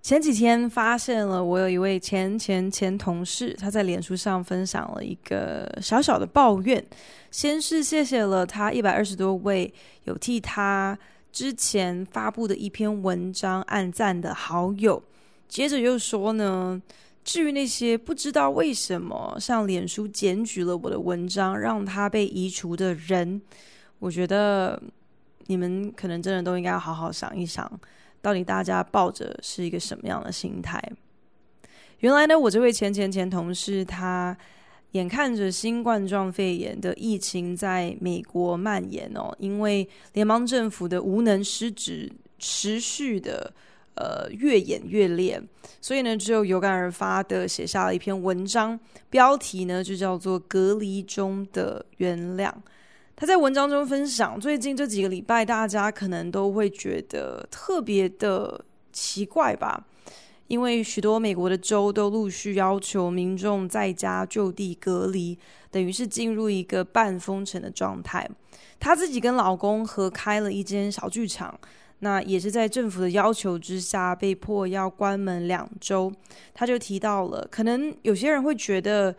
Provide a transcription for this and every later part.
前几天发现了，我有一位前前前同事，他在脸书上分享了一个小小的抱怨。先是谢谢了他一百二十多位有替他之前发布的一篇文章按赞的好友，接着又说呢，至于那些不知道为什么向脸书检举了我的文章，让他被移除的人，我觉得你们可能真的都应该好好想一想。到底大家抱着是一个什么样的心态？原来呢，我这位前前前同事，他眼看着新冠状肺炎的疫情在美国蔓延哦，因为联邦政府的无能失职，持续的呃越演越烈，所以呢，只有有感而发的写下了一篇文章，标题呢就叫做《隔离中的原谅》。他在文章中分享，最近这几个礼拜，大家可能都会觉得特别的奇怪吧，因为许多美国的州都陆续要求民众在家就地隔离，等于是进入一个半封城的状态。她自己跟老公合开了一间小剧场，那也是在政府的要求之下，被迫要关门两周。他就提到了，可能有些人会觉得，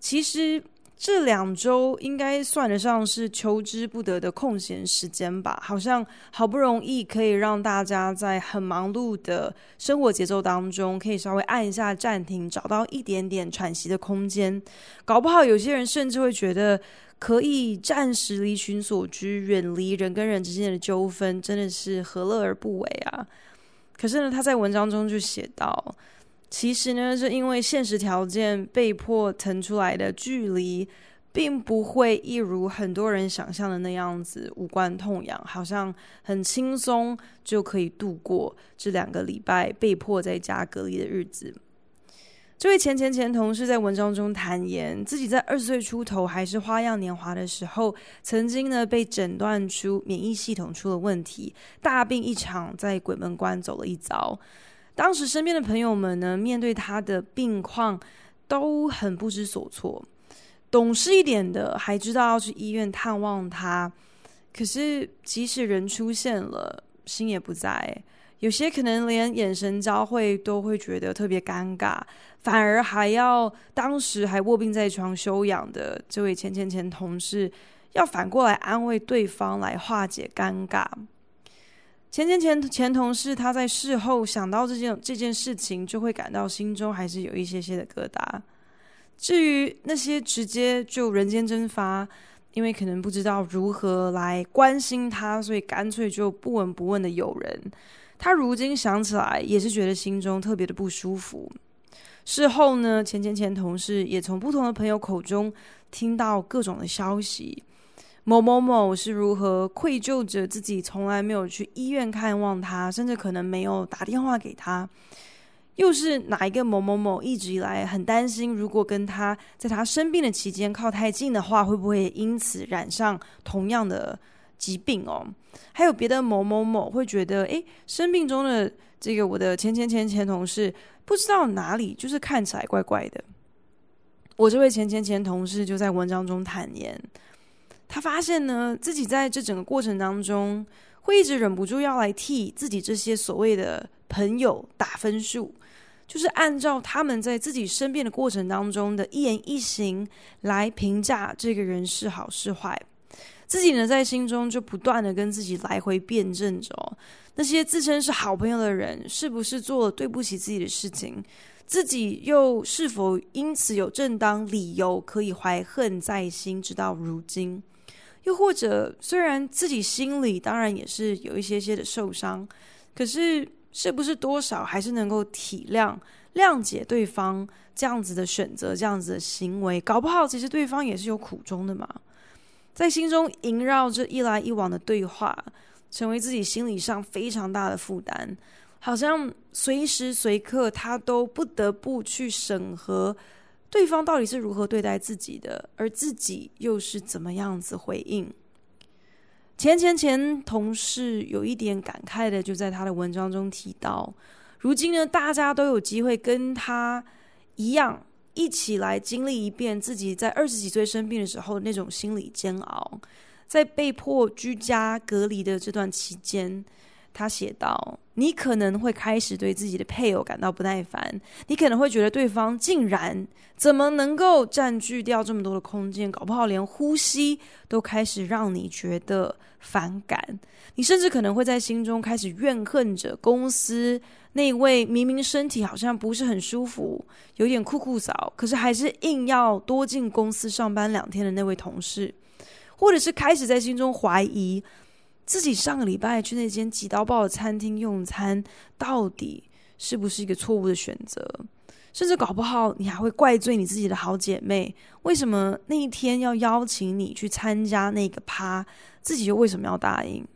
其实。这两周应该算得上是求之不得的空闲时间吧，好像好不容易可以让大家在很忙碌的生活节奏当中，可以稍微按一下暂停，找到一点点喘息的空间。搞不好有些人甚至会觉得可以暂时离群索居，远离人跟人之间的纠纷，真的是何乐而不为啊！可是呢，他在文章中就写到。其实呢，是因为现实条件被迫腾出来的距离，并不会一如很多人想象的那样子无关痛痒，好像很轻松就可以度过这两个礼拜被迫在家隔离的日子。这位前前前同事在文章中坦言，自己在二十岁出头还是花样年华的时候，曾经呢被诊断出免疫系统出了问题，大病一场，在鬼门关走了一遭。当时身边的朋友们呢，面对他的病况都很不知所措。懂事一点的还知道要去医院探望他，可是即使人出现了，心也不在。有些可能连眼神交汇都会觉得特别尴尬，反而还要当时还卧病在床休养的这位前前前同事，要反过来安慰对方来化解尴尬。前前前前同事，他在事后想到这件这件事情，就会感到心中还是有一些些的疙瘩。至于那些直接就人间蒸发，因为可能不知道如何来关心他，所以干脆就不闻不问的友人，他如今想起来也是觉得心中特别的不舒服。事后呢，前前前同事也从不同的朋友口中听到各种的消息。某某某是如何愧疚着自己从来没有去医院看望他，甚至可能没有打电话给他；又是哪一个某某某一直以来很担心，如果跟他在他生病的期间靠太近的话，会不会因此染上同样的疾病哦？还有别的某某某会觉得，诶，生病中的这个我的前前前前同事，不知道哪里就是看起来怪怪的。我这位前前前同事就在文章中坦言。他发现呢，自己在这整个过程当中，会一直忍不住要来替自己这些所谓的朋友打分数，就是按照他们在自己身边的过程当中的一言一行来评价这个人是好是坏。自己呢，在心中就不断的跟自己来回辩证着，那些自称是好朋友的人，是不是做了对不起自己的事情？自己又是否因此有正当理由可以怀恨在心，直到如今？又或者，虽然自己心里当然也是有一些些的受伤，可是是不是多少还是能够体谅、谅解对方这样子的选择、这样子的行为？搞不好其实对方也是有苦衷的嘛。在心中萦绕着一来一往的对话，成为自己心理上非常大的负担。好像随时随刻他都不得不去审核对方到底是如何对待自己的，而自己又是怎么样子回应。前前前同事有一点感慨的，就在他的文章中提到，如今呢，大家都有机会跟他一样，一起来经历一遍自己在二十几岁生病的时候那种心理煎熬。在被迫居家隔离的这段期间，他写道：“你可能会开始对自己的配偶感到不耐烦，你可能会觉得对方竟然怎么能够占据掉这么多的空间，搞不好连呼吸都开始让你觉得反感。你甚至可能会在心中开始怨恨着公司那位明明身体好像不是很舒服，有点酷酷扫，可是还是硬要多进公司上班两天的那位同事。”或者是开始在心中怀疑自己上个礼拜去那间挤到爆的餐厅用餐，到底是不是一个错误的选择？甚至搞不好你还会怪罪你自己的好姐妹，为什么那一天要邀请你去参加那个趴，自己又为什么要答应？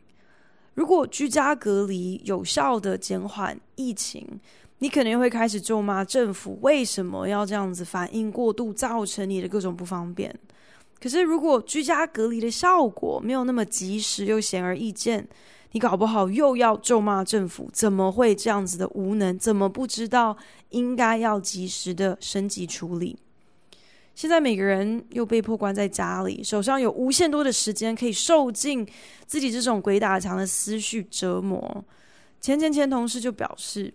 如果居家隔离有效的减缓疫情，你可能又会开始咒骂政府为什么要这样子反应过度，造成你的各种不方便。可是，如果居家隔离的效果没有那么及时又显而易见，你搞不好又要咒骂政府怎么会这样子的无能，怎么不知道应该要及时的升级处理？现在每个人又被迫关在家里，手上有无限多的时间可以受尽自己这种鬼打墙的思绪折磨。前前前同事就表示，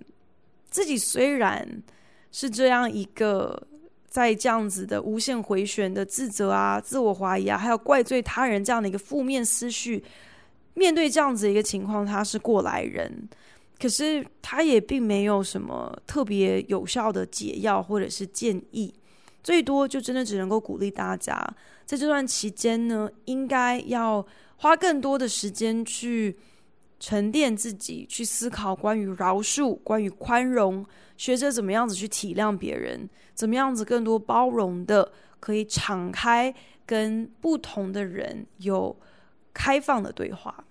自己虽然是这样一个。在这样子的无限回旋的自责啊、自我怀疑啊，还有怪罪他人这样的一个负面思绪，面对这样子一个情况，他是过来人，可是他也并没有什么特别有效的解药或者是建议，最多就真的只能够鼓励大家，在这段期间呢，应该要花更多的时间去沉淀自己，去思考关于饶恕、关于宽容。学着怎么样子去体谅别人，怎么样子更多包容的，可以敞开跟不同的人有开放的对话。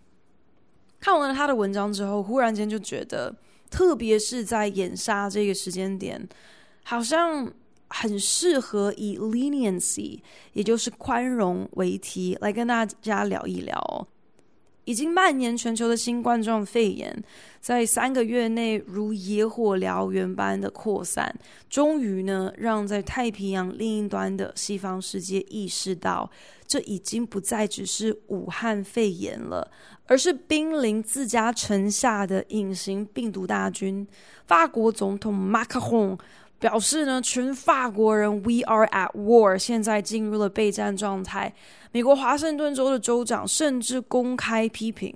看完了他的文章之后，忽然间就觉得，特别是在眼下这个时间点，好像很适合以 leniency，也就是宽容为题来跟大家聊一聊。已经蔓延全球的新冠状肺炎，在三个月内如野火燎原般的扩散，终于呢，让在太平洋另一端的西方世界意识到，这已经不再只是武汉肺炎了，而是濒临自家城下的隐形病毒大军。法国总统马克宏表示呢，全法国人 We are at war，现在进入了备战状态。美国华盛顿州的州长甚至公开批评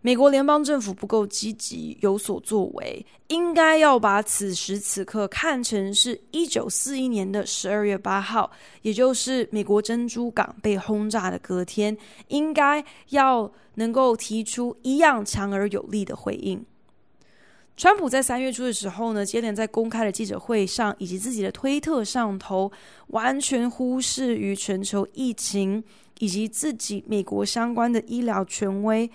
美国联邦政府不够积极有所作为，应该要把此时此刻看成是一九四一年的十二月八号，也就是美国珍珠港被轰炸的隔天，应该要能够提出一样强而有力的回应。川普在三月初的时候呢，接连在公开的记者会上以及自己的推特上头，完全忽视于全球疫情以及自己美国相关的医疗权威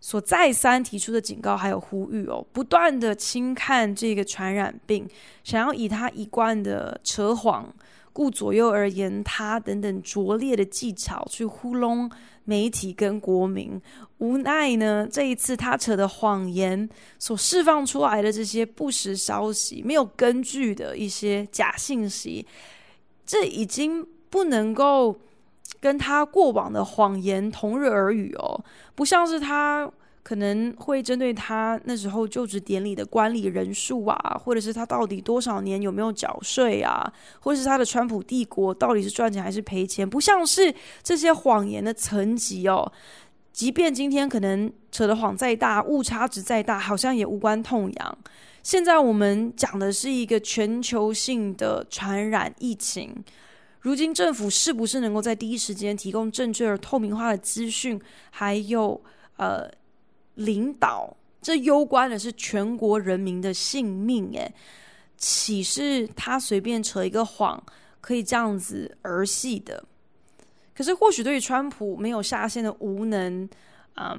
所再三提出的警告还有呼吁哦，不断的轻看这个传染病，想要以他一贯的扯谎、顾左右而言他等等拙劣的技巧去糊弄媒体跟国民。无奈呢，这一次他扯的谎言所释放出来的这些不实消息，没有根据的一些假信息，这已经不能够跟他过往的谎言同日而语哦。不像是他可能会针对他那时候就职典礼的观礼人数啊，或者是他到底多少年有没有缴税啊，或者是他的川普帝国到底是赚钱还是赔钱，不像是这些谎言的层级哦。即便今天可能扯的谎再大，误差值再大，好像也无关痛痒。现在我们讲的是一个全球性的传染疫情，如今政府是不是能够在第一时间提供正确而透明化的资讯，还有呃领导，这攸关的是全国人民的性命。诶，岂是他随便扯一个谎可以这样子儿戏的？可是，或许对于川普没有下限的无能，嗯，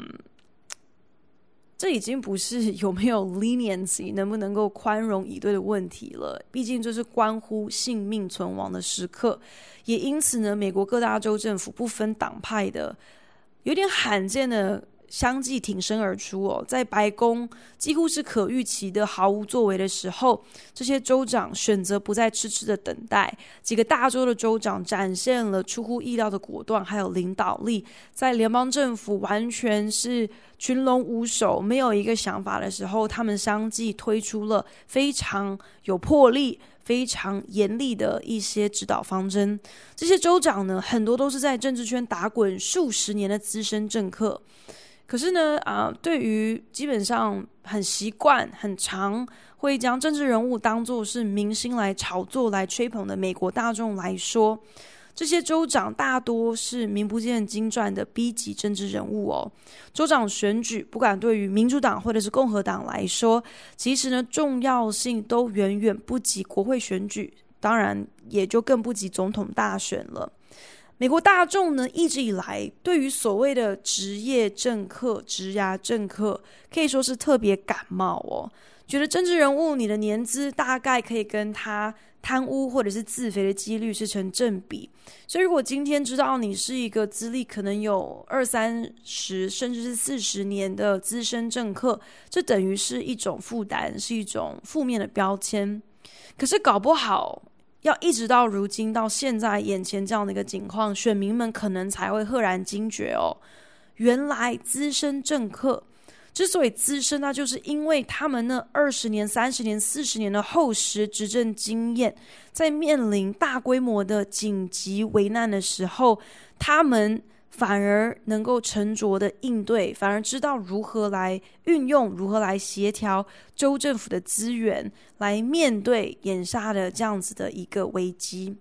这已经不是有没有 leniency 能不能够宽容以对的问题了，毕竟这是关乎性命存亡的时刻。也因此呢，美国各大州政府不分党派的，有点罕见的。相继挺身而出哦，在白宫几乎是可预期的毫无作为的时候，这些州长选择不再痴痴的等待。几个大州的州长展现了出乎意料的果断，还有领导力。在联邦政府完全是群龙无首、没有一个想法的时候，他们相继推出了非常有魄力、非常严厉的一些指导方针。这些州长呢，很多都是在政治圈打滚数十年的资深政客。可是呢，啊、对于基本上很习惯、很常会将政治人物当作是明星来炒作、来吹捧的美国大众来说，这些州长大多是名不见经传的 B 级政治人物哦。州长选举，不管对于民主党或者是共和党来说，其实呢，重要性都远远不及国会选举，当然也就更不及总统大选了。美国大众呢，一直以来对于所谓的职业政客、职涯政客，可以说是特别感冒哦。觉得政治人物你的年资大概可以跟他贪污或者是自肥的几率是成正比。所以，如果今天知道你是一个资历可能有二三十甚至是四十年的资深政客，这等于是一种负担，是一种负面的标签。可是搞不好。要一直到如今到现在眼前这样的一个情况，选民们可能才会赫然惊觉哦，原来资深政客之所以资深，那就是因为他们那二十年、三十年、四十年的厚实执政经验，在面临大规模的紧急危难的时候，他们。反而能够沉着的应对，反而知道如何来运用，如何来协调州政府的资源，来面对眼下的这样子的一个危机。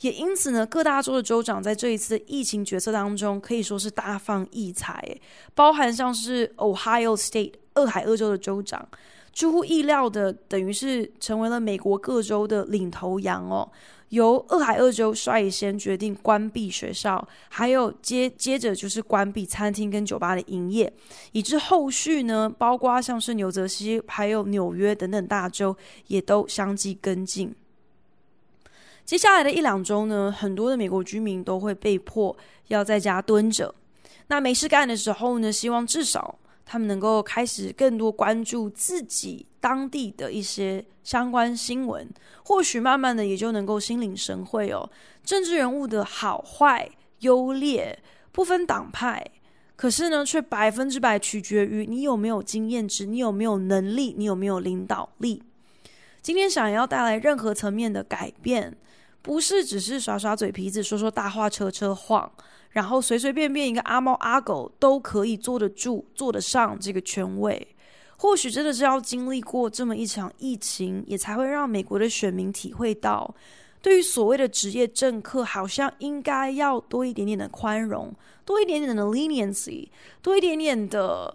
也因此呢，各大州的州长在这一次疫情决策当中，可以说是大放异彩，包含像是 Ohio State 俄亥俄州的州长，出乎意料的，等于是成为了美国各州的领头羊哦。由俄亥俄州率先决定关闭学校，还有接接着就是关闭餐厅跟酒吧的营业，以致后续呢，包括像是纽泽西、还有纽约等等大州，也都相继跟进。接下来的一两周呢，很多的美国居民都会被迫要在家蹲着，那没事干的时候呢，希望至少。他们能够开始更多关注自己当地的一些相关新闻，或许慢慢的也就能够心领神会哦。政治人物的好坏优劣不分党派，可是呢，却百分之百取决于你有没有经验值，你有没有能力，你有没有领导力。今天想要带来任何层面的改变，不是只是耍耍嘴皮子、说说大话、车车晃。然后随随便便一个阿猫阿狗都可以坐得住、坐得上这个权位，或许真的是要经历过这么一场疫情，也才会让美国的选民体会到，对于所谓的职业政客，好像应该要多一点点的宽容，多一点点的 leniency，多一点点的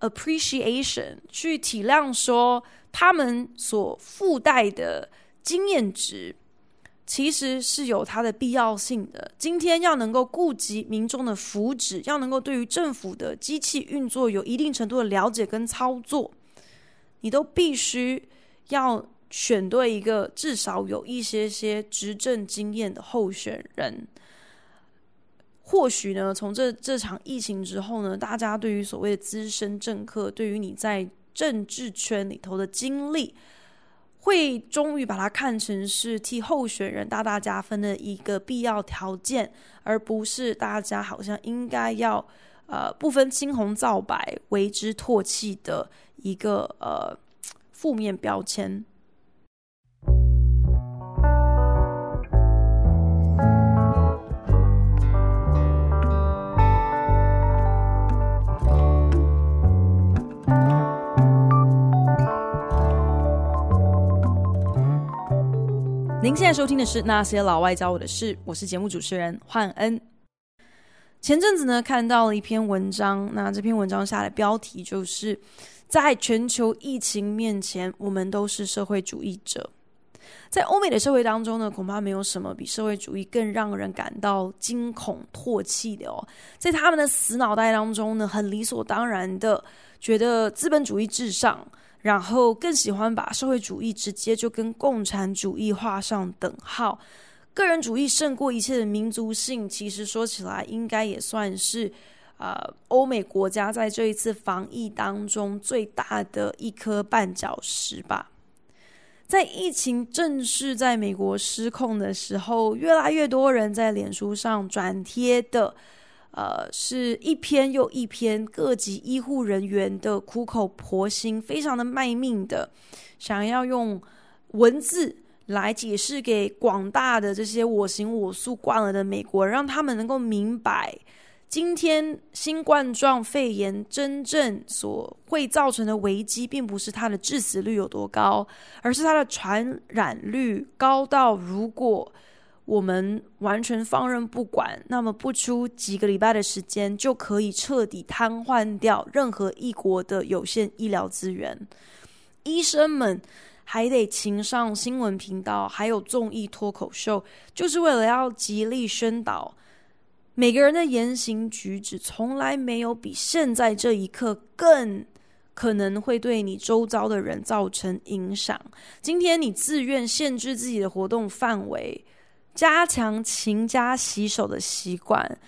appreciation，去体谅说他们所附带的经验值。其实是有它的必要性的。今天要能够顾及民众的福祉，要能够对于政府的机器运作有一定程度的了解跟操作，你都必须要选对一个至少有一些些执政经验的候选人。或许呢，从这这场疫情之后呢，大家对于所谓的资深政客，对于你在政治圈里头的经历。会终于把它看成是替候选人大大加分的一个必要条件，而不是大家好像应该要呃不分青红皂白为之唾弃的一个呃负面标签。您现在收听的是《那些老外教我的事》，我是节目主持人焕恩。前阵子呢，看到了一篇文章，那这篇文章下的标题就是在全球疫情面前，我们都是社会主义者。在欧美的社会当中呢，恐怕没有什么比社会主义更让人感到惊恐唾弃的哦。在他们的死脑袋当中呢，很理所当然的觉得资本主义至上，然后更喜欢把社会主义直接就跟共产主义画上等号。个人主义胜过一切的民族性，其实说起来，应该也算是呃欧美国家在这一次防疫当中最大的一颗绊脚石吧。在疫情正式在美国失控的时候，越来越多人在脸书上转贴的，呃，是一篇又一篇各级医护人员的苦口婆心，非常的卖命的，想要用文字。来解释给广大的这些我行我素惯了的美国人，让他们能够明白，今天新冠状肺炎真正所会造成的危机，并不是它的致死率有多高，而是它的传染率高到，如果我们完全放任不管，那么不出几个礼拜的时间，就可以彻底瘫痪掉任何一国的有限医疗资源，医生们。还得请上新闻频道，还有综艺脱口秀，就是为了要极力宣导每个人的言行举止，从来没有比现在这一刻更可能会对你周遭的人造成影响。今天你自愿限制自己的活动范围，加强勤加洗手的习惯，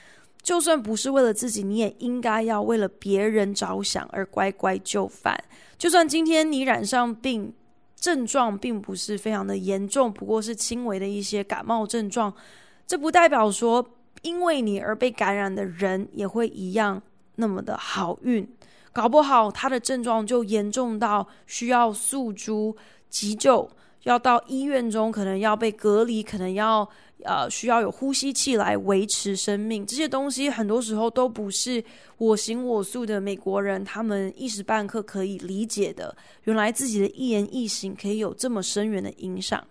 就算不是为了自己，你也应该要为了别人着想而乖乖就范。就算今天你染上病，症状并不是非常的严重，不过是轻微的一些感冒症状。这不代表说因为你而被感染的人也会一样那么的好运。搞不好他的症状就严重到需要诉诸急救，要到医院中，可能要被隔离，可能要。呃，需要有呼吸器来维持生命，这些东西很多时候都不是我行我素的美国人他们一时半刻可以理解的。原来自己的一言一行可以有这么深远的影响。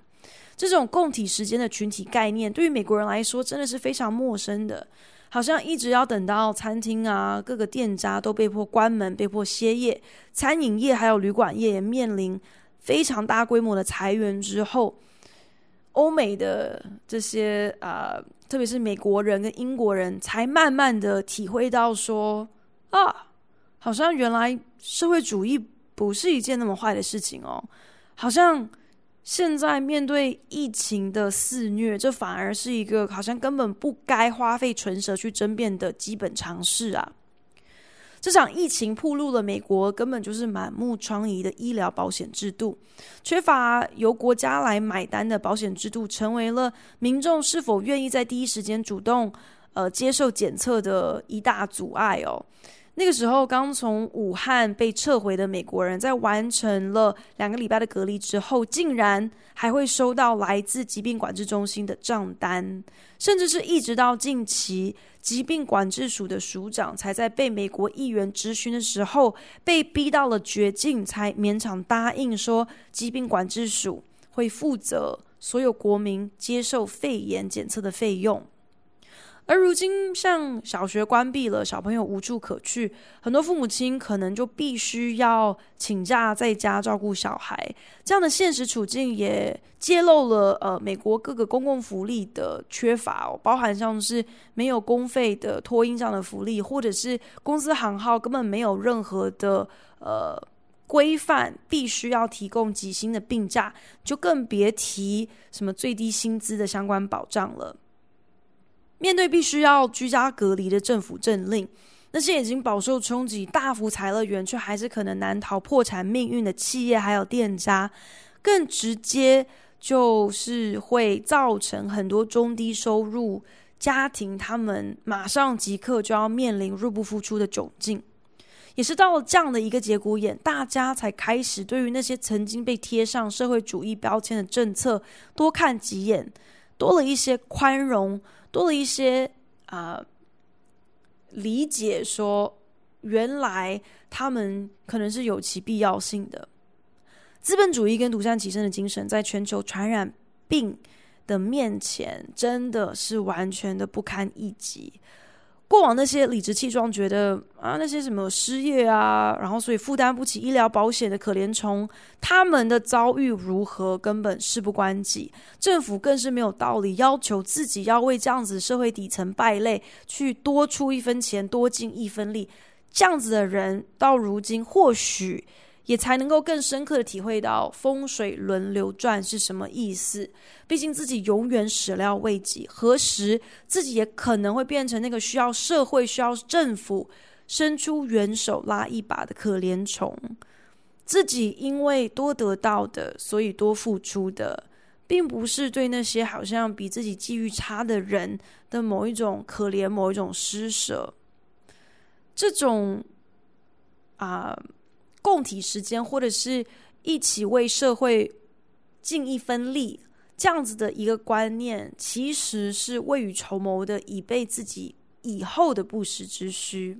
这种共体时间的群体概念，对于美国人来说真的是非常陌生的。好像一直要等到餐厅啊，各个店家都被迫关门、被迫歇业，餐饮业还有旅馆业也面临非常大规模的裁员之后。欧美的这些啊、特别是美国人跟英国人才慢慢的体会到说啊，好像原来社会主义不是一件那么坏的事情哦，好像现在面对疫情的肆虐，这反而是一个好像根本不该花费唇舌去争辩的基本常识啊。这场疫情暴露了美国根本就是满目疮痍的医疗保险制度，缺乏由国家来买单的保险制度，成为了民众是否愿意在第一时间主动呃接受检测的一大阻碍哦。那个时候，刚从武汉被撤回的美国人，在完成了两个礼拜的隔离之后，竟然还会收到来自疾病管制中心的账单，甚至是一直到近期，疾病管制署的署长才在被美国议员质询的时候，被逼到了绝境，才勉强答应说，疾病管制署会负责所有国民接受肺炎检测的费用。而如今，像小学关闭了，小朋友无处可去，很多父母亲可能就必须要请假在家照顾小孩。这样的现实处境也揭露了呃美国各个公共福利的缺乏哦，包含像是没有公费的托婴这样的福利，或者是公司行号根本没有任何的呃规范，必须要提供几薪的病假，就更别提什么最低薪资的相关保障了。面对必须要居家隔离的政府政令，那些已经饱受冲击、大幅裁了员，却还是可能难逃破产命运的企业还有店家，更直接就是会造成很多中低收入家庭，他们马上即刻就要面临入不敷出的窘境。也是到了这样的一个节骨眼，大家才开始对于那些曾经被贴上社会主义标签的政策多看几眼，多了一些宽容。多了一些啊、理解说，原来他们可能是有其必要性的。资本主义跟独善其身的精神，在全球传染病的面前，真的是完全的不堪一击。过往那些理直气壮觉得啊，那些什么失业啊，然后所以负担不起医疗保险的可怜虫，他们的遭遇如何根本事不关己。政府更是没有道理要求自己要为这样子社会底层败类去多出一分钱，多尽一分力。这样子的人到如今或许也才能够更深刻的体会到风水轮流转是什么意思。毕竟自己永远始料未及，何时自己也可能会变成那个需要社会、需要政府伸出援手拉一把的可怜虫。自己因为多得到的，所以多付出的，并不是对那些好像比自己际遇差的人的某一种可怜、某一种施舍。这种啊、共体时间，或者是一起为社会尽一分力，这样子的一个观念，其实是未雨绸缪的，以备自己以后的不时之需。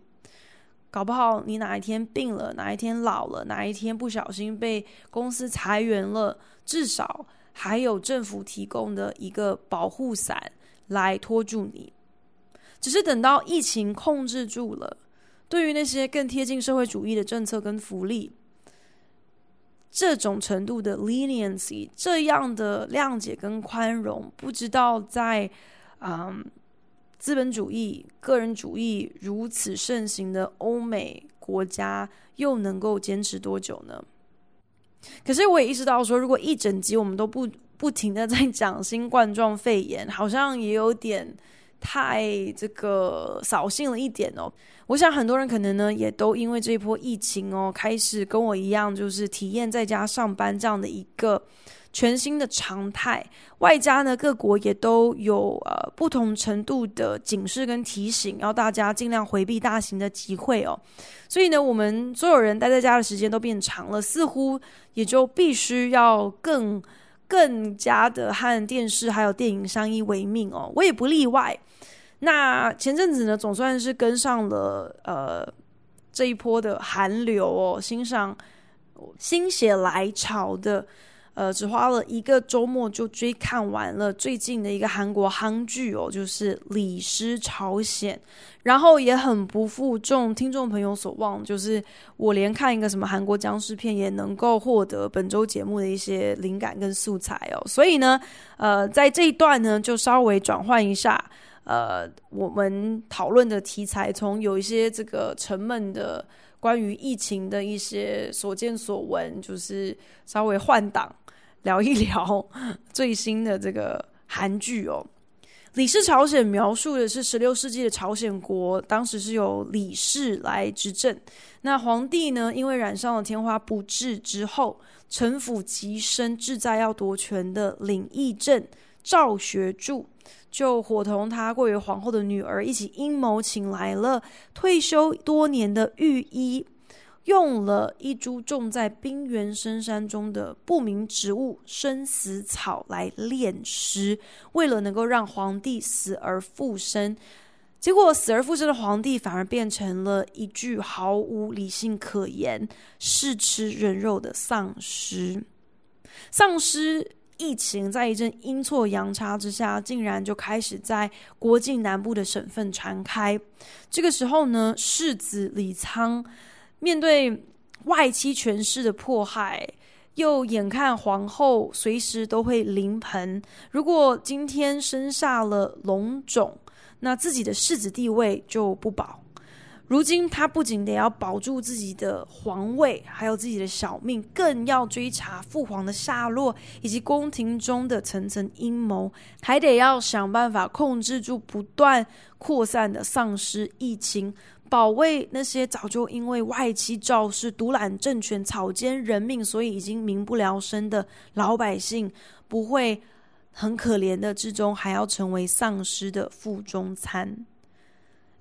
搞不好你哪一天病了，哪一天老了，哪一天不小心被公司裁员了，至少还有政府提供的一个保护伞来拖住你。只是等到疫情控制住了，对于那些更贴近社会主义的政策跟福利，这种程度的 leniency，这样的谅解跟宽容，不知道在嗯。资本主义、个人主义如此盛行的欧美国家，又能够坚持多久呢？可是我也意识到说，如果一整集我们都不不停的在讲新冠状肺炎，好像也有点太这个扫兴了一点哦。我想很多人可能呢，也都因为这一波疫情哦，开始跟我一样，就是体验在家上班这样的一个。全新的常态，外加呢，各国也都有呃不同程度的警示跟提醒，要大家尽量回避大型的集会哦。所以呢，我们所有人待在家的时间都变长了，似乎也就必须要更更加的和电视还有电影相依为命哦。我也不例外。那前阵子呢，总算是跟上了呃这一波的寒流哦，欣赏心血来潮的。呃，只花了一个周末就追看完了最近的一个韩国韩剧哦，就是《李尸朝鲜》，然后也很不负众听众朋友所望，就是我连看一个什么韩国僵尸片也能够获得本周节目的一些灵感跟素材哦，所以呢，呃，在这一段呢，就稍微转换一下，呃，我们讨论的题材，从有一些这个沉闷的关于疫情的一些所见所闻，就是稍微换档。聊一聊最新的这个韩剧哦，《李氏朝鲜》描述的是十六世纪的朝鲜国，当时是由李氏来执政。那皇帝呢，因为染上了天花不治之后，城府极深，志在要夺权的领议政赵学柱，就伙同他贵为皇后的女儿一起阴谋，请来了退休多年的御医。用了一株种在冰原深山中的不明植物生死草来炼尸，为了能够让皇帝死而复生，结果死而复生的皇帝反而变成了一具毫无理性可言、嗜吃人肉的丧尸。丧尸疫情在一阵阴错阳差之下，竟然就开始在国境南部的省份传开。这个时候呢，世子李沧。面对外戚权势的迫害，又眼看皇后随时都会临盆，如果今天生下了龙种，那自己的世子地位就不保。如今他不仅得要保住自己的皇位，还有自己的小命，更要追查父皇的下落，以及宫廷中的层层阴谋，还得要想办法控制住不断扩散的丧尸疫情。保卫那些早就因为外戚赵氏独揽政权、草菅人命，所以已经民不聊生的老百姓，不会很可怜的之中，还要成为丧尸的腹中餐。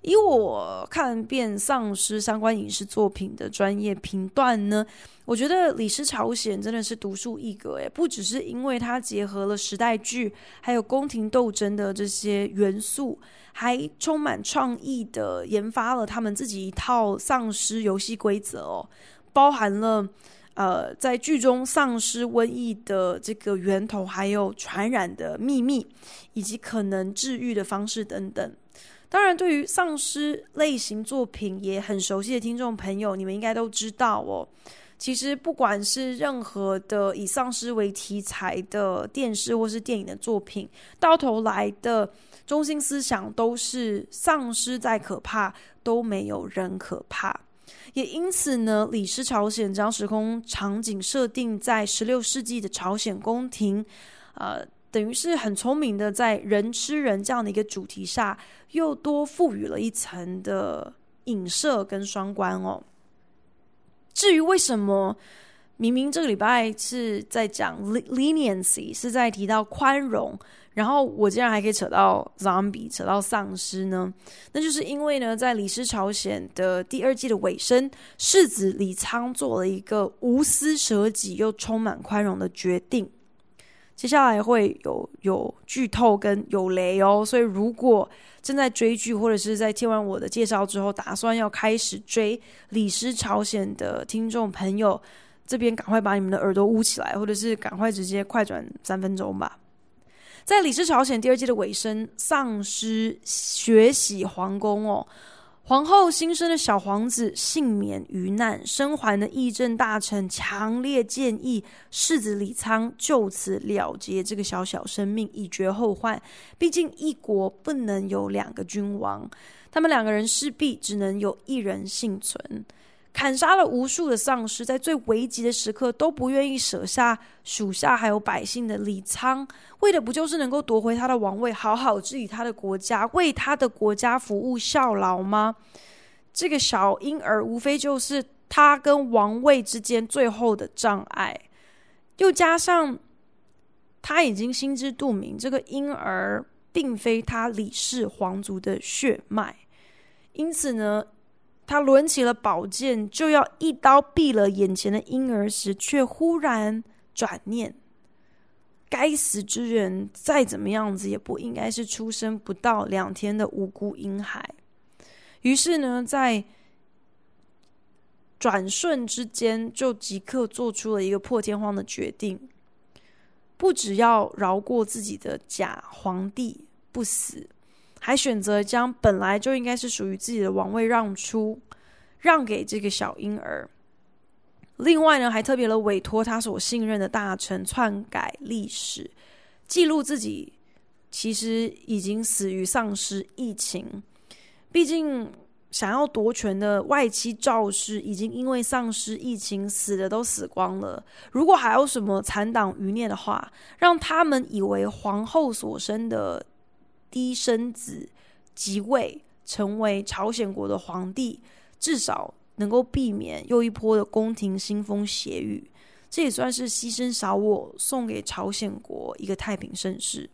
以我看遍丧尸相关影视作品的专业评断呢，我觉得《李氏朝鲜》真的是独树一格。诶，不只是因为它结合了时代剧，还有宫廷斗争的这些元素，还充满创意的研发了他们自己一套丧尸游戏规则哦，包含了呃在剧中丧尸瘟疫的这个源头，还有传染的秘密，以及可能治愈的方式等等。当然，对于丧尸类型作品也很熟悉的听众朋友，你们应该都知道哦。其实不管是任何的以丧尸为题材的电视或是电影的作品，到头来的中心思想都是丧尸再可怕都没有人可怕。也因此呢，《李尸朝鲜》将时空场景设定在十六世纪的朝鲜宫廷，呃，等于是很聪明的在人吃人这样的一个主题下，又多赋予了一层的影射跟双关哦。至于为什么明明这个礼拜是在讲 leniency，是在提到宽容，然后我竟然还可以扯到 zombie，扯到丧尸呢？那就是因为呢，在《李氏朝鲜》的第二季的尾声，世子李沧做了一个无私舍己又充满宽容的决定。接下来会有有剧透跟有雷哦，所以如果正在追剧或者是在听完我的介绍之后，打算要开始追《李尸朝鲜》的听众朋友，这边赶快把你们的耳朵捂起来，或者是赶快直接快转三分钟吧。在《李氏朝鲜》第二季的尾声，丧尸血洗皇宫哦。皇后新生的小皇子幸免于难，生还的议政大臣强烈建议世子李昌就此了结这个小小生命，以绝后患。毕竟一国不能有两个君王，他们两个人势必只能有一人幸存。砍杀了无数的丧尸，在最危急的时刻都不愿意舍下属下还有百姓的李沧，为的不就是能够夺回他的王位，好好治理他的国家，为他的国家服务效劳吗？这个小婴儿无非就是他跟王位之间最后的障碍，又加上他已经心知肚明，这个婴儿并非他李氏皇族的血脉，因此呢。他抡起了宝剑，就要一刀毙了眼前的婴儿时，却忽然转念：该死之人再怎么样子，也不应该是出生不到两天的无辜婴孩。于是呢，在转瞬之间，就即刻做出了一个破天荒的决定：不只要饶过自己的假皇帝不死。还选择将本来就应该是属于自己的王位让出，让给这个小婴儿。另外呢，还特别的委托他所信任的大臣篡改历史，记录自己其实已经死于丧尸疫情。毕竟想要夺权的外戚赵氏已经因为丧尸疫情死的都死光了，如果还有什么残党余孽的话，让他们以为皇后所生的。嫡生子即位，成为朝鲜国的皇帝，至少能够避免又一波的宫廷腥风血雨。这也算是牺牲小我，送给朝鲜国一个太平盛世。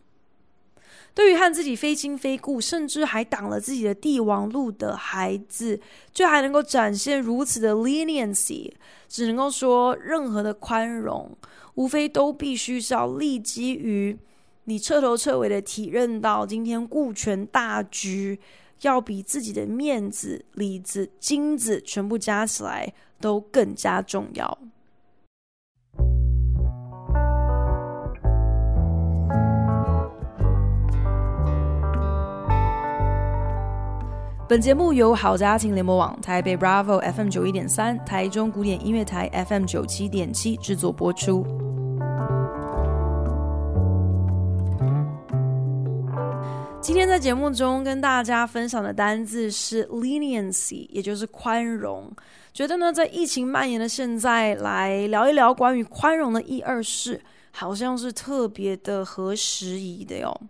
对于和自己非亲非故，甚至还挡了自己的帝王路的孩子，却还能够展现如此的 leniency，只能够说，任何的宽容，无非都必须是要立基于。你彻头彻尾的体认到，今天顾全大局，要比自己的面子、里子、金子全部加起来都更加重要。本节目由好家庭联播网、台北 Bravo FM 九一点三、台中古典音乐台 FM 九七点七制作播出。今天在节目中跟大家分享的单字是 leniency，也就是宽容。觉得呢，在疫情蔓延的现在，来聊一聊关于宽容的一二事，好像是特别的合时宜的哟。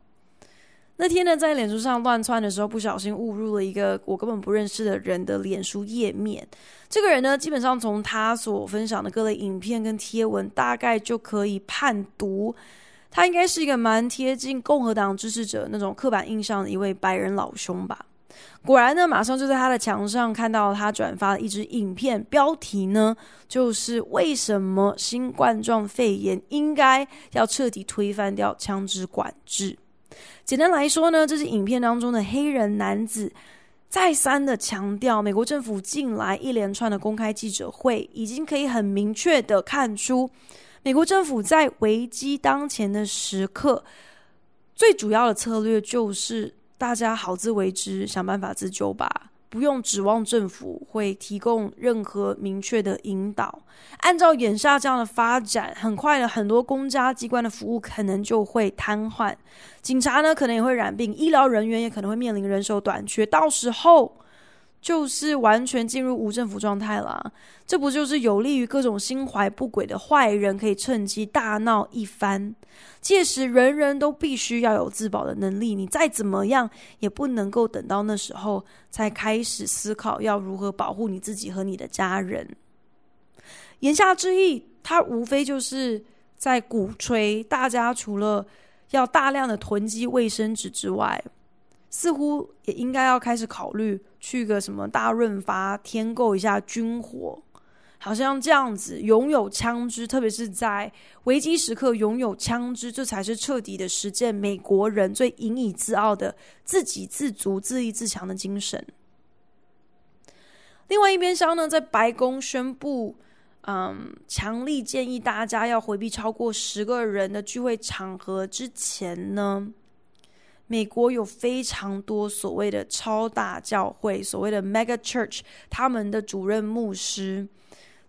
那天呢，在脸书上乱窜的时候，不小心误入了一个我根本不认识的人的脸书页面。这个人呢，基本上从他所分享的各类影片跟贴文，大概就可以判读。他应该是一个蛮贴近共和党支持者那种刻板印象的一位白人老兄吧。果然呢，马上就在他的墙上看到他转发了一支影片，标题呢就是“为什么新冠状肺炎应该要彻底推翻掉枪支管制”。简单来说呢，这是影片当中的黑人男子再三的强调，美国政府近来一连串的公开记者会，已经可以很明确的看出。美国政府在危机当前的时刻，最主要的策略就是大家好自为之，想办法自救吧。不用指望政府会提供任何明确的引导。按照眼下这样的发展，很快的很多公家机关的服务可能就会瘫痪，警察呢可能也会染病，医疗人员也可能会面临人手短缺，到时候。就是完全进入无政府状态了，这不就是有利于各种心怀不轨的坏人可以趁机大闹一番？届时人人都必须要有自保的能力，你再怎么样也不能够等到那时候才开始思考要如何保护你自己和你的家人。言下之意，他无非就是在鼓吹大家除了要大量的囤积卫生纸之外。似乎也应该要开始考虑去个什么大润发添购一下军火，好像这样子拥有枪支，特别是在危机时刻拥有枪支，这才是彻底的实践美国人最引以自傲的自给自足、自立自强的精神。另外一边厢呢，在白宫宣布，嗯，强力建议大家要回避超过十个人的聚会场合之前呢。美国有非常多所谓的超大教会，所谓的 mega church，他们的主任牧师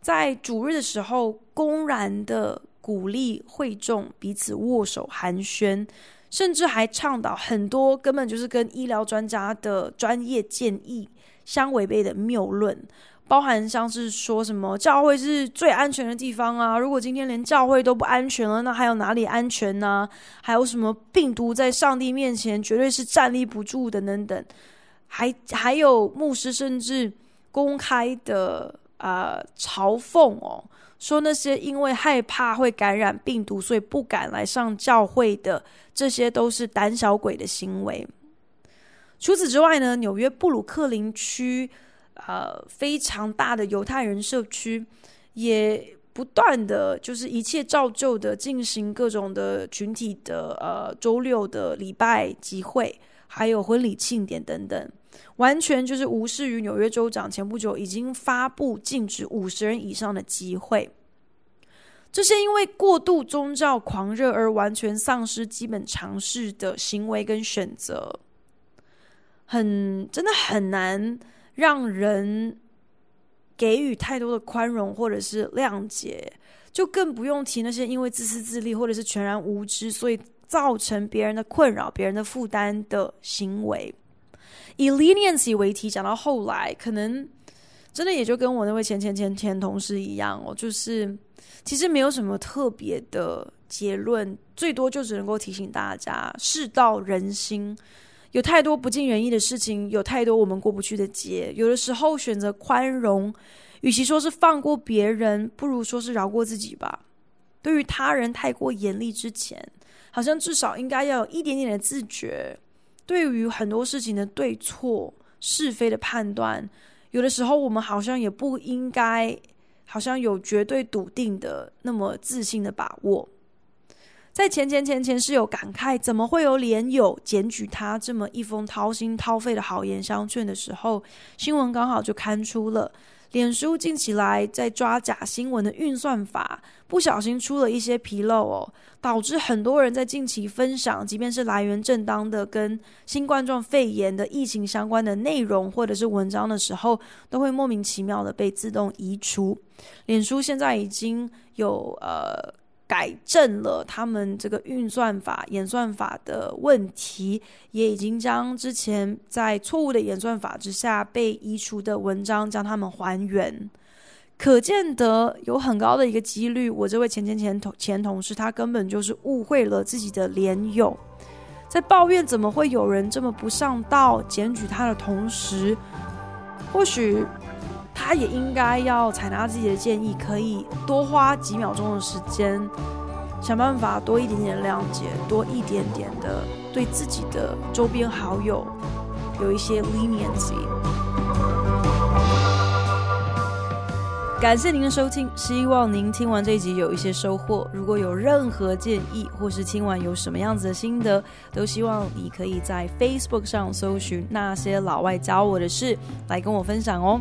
在主日的时候公然的鼓励会众彼此握手寒暄，甚至还倡导很多根本就是跟医疗专家的专业建议相违背的谬论。包含像是说什么教会是最安全的地方啊，如果今天连教会都不安全了，那还有哪里安全呢？还有什么病毒在上帝面前绝对是站立不住的等等，还还有牧师甚至公开的啊、嘲讽哦，说那些因为害怕会感染病毒，所以不敢来上教会的，这些都是胆小鬼的行为。除此之外呢，纽约布鲁克林区。呃，非常大的犹太人社区，也不断的就是一切照旧的进行各种的群体的呃周六的礼拜集会，还有婚礼庆典等等，完全就是无视于纽约州长前不久已经发布禁止五十人以上的集会。这些因为过度宗教狂热而完全丧失基本常识的行为跟选择，很真的很难。让人给予太多的宽容或者是谅解，就更不用提那些因为自私自利或者是全然无知，所以造成别人的困扰、别人的负担的行为。以 leniency 为题，讲到后来，可能真的也就跟我那位前前前前同事一样哦，就是其实没有什么特别的结论，最多就只能够提醒大家，世道人心。有太多不尽人意的事情，有太多我们过不去的结。有的时候选择宽容，与其说是放过别人，不如说是饶过自己吧。对于他人太过严厉之前，好像至少应该要有一点点的自觉。对于很多事情的对错、是非的判断，有的时候我们好像也不应该，好像有绝对笃定的那么自信的把握。在前前前前是有感慨，怎么会有脸友检举他这么一封掏心掏肺的好言相劝的时候，新闻刚好就刊出了，脸书近期来在抓假新闻的运算法不小心出了一些纰漏哦，导致很多人在近期分享，即便是来源正当的跟新冠状肺炎的疫情相关的内容或者是文章的时候，都会莫名其妙的被自动移除。脸书现在已经有呃。改正了他们这个运算法、演算法的问题，也已经将之前在错误的演算法之下被移除的文章将他们还原。可见得有很高的一个几率，我这位前前前同前同事他根本就是误会了自己的连友，在抱怨怎么会有人这么不上道，检举他的同时，或许。他也应该要采纳自己的建议，可以多花几秒钟的时间，想办法多一点点谅解，多一点点的对自己的周边好友有一些 leniency。感谢您的收听，希望您听完这一集有一些收获。如果有任何建议，或是听完有什么样子的心得，都希望你可以在 Facebook 上搜寻那些老外教我的事，来跟我分享哦。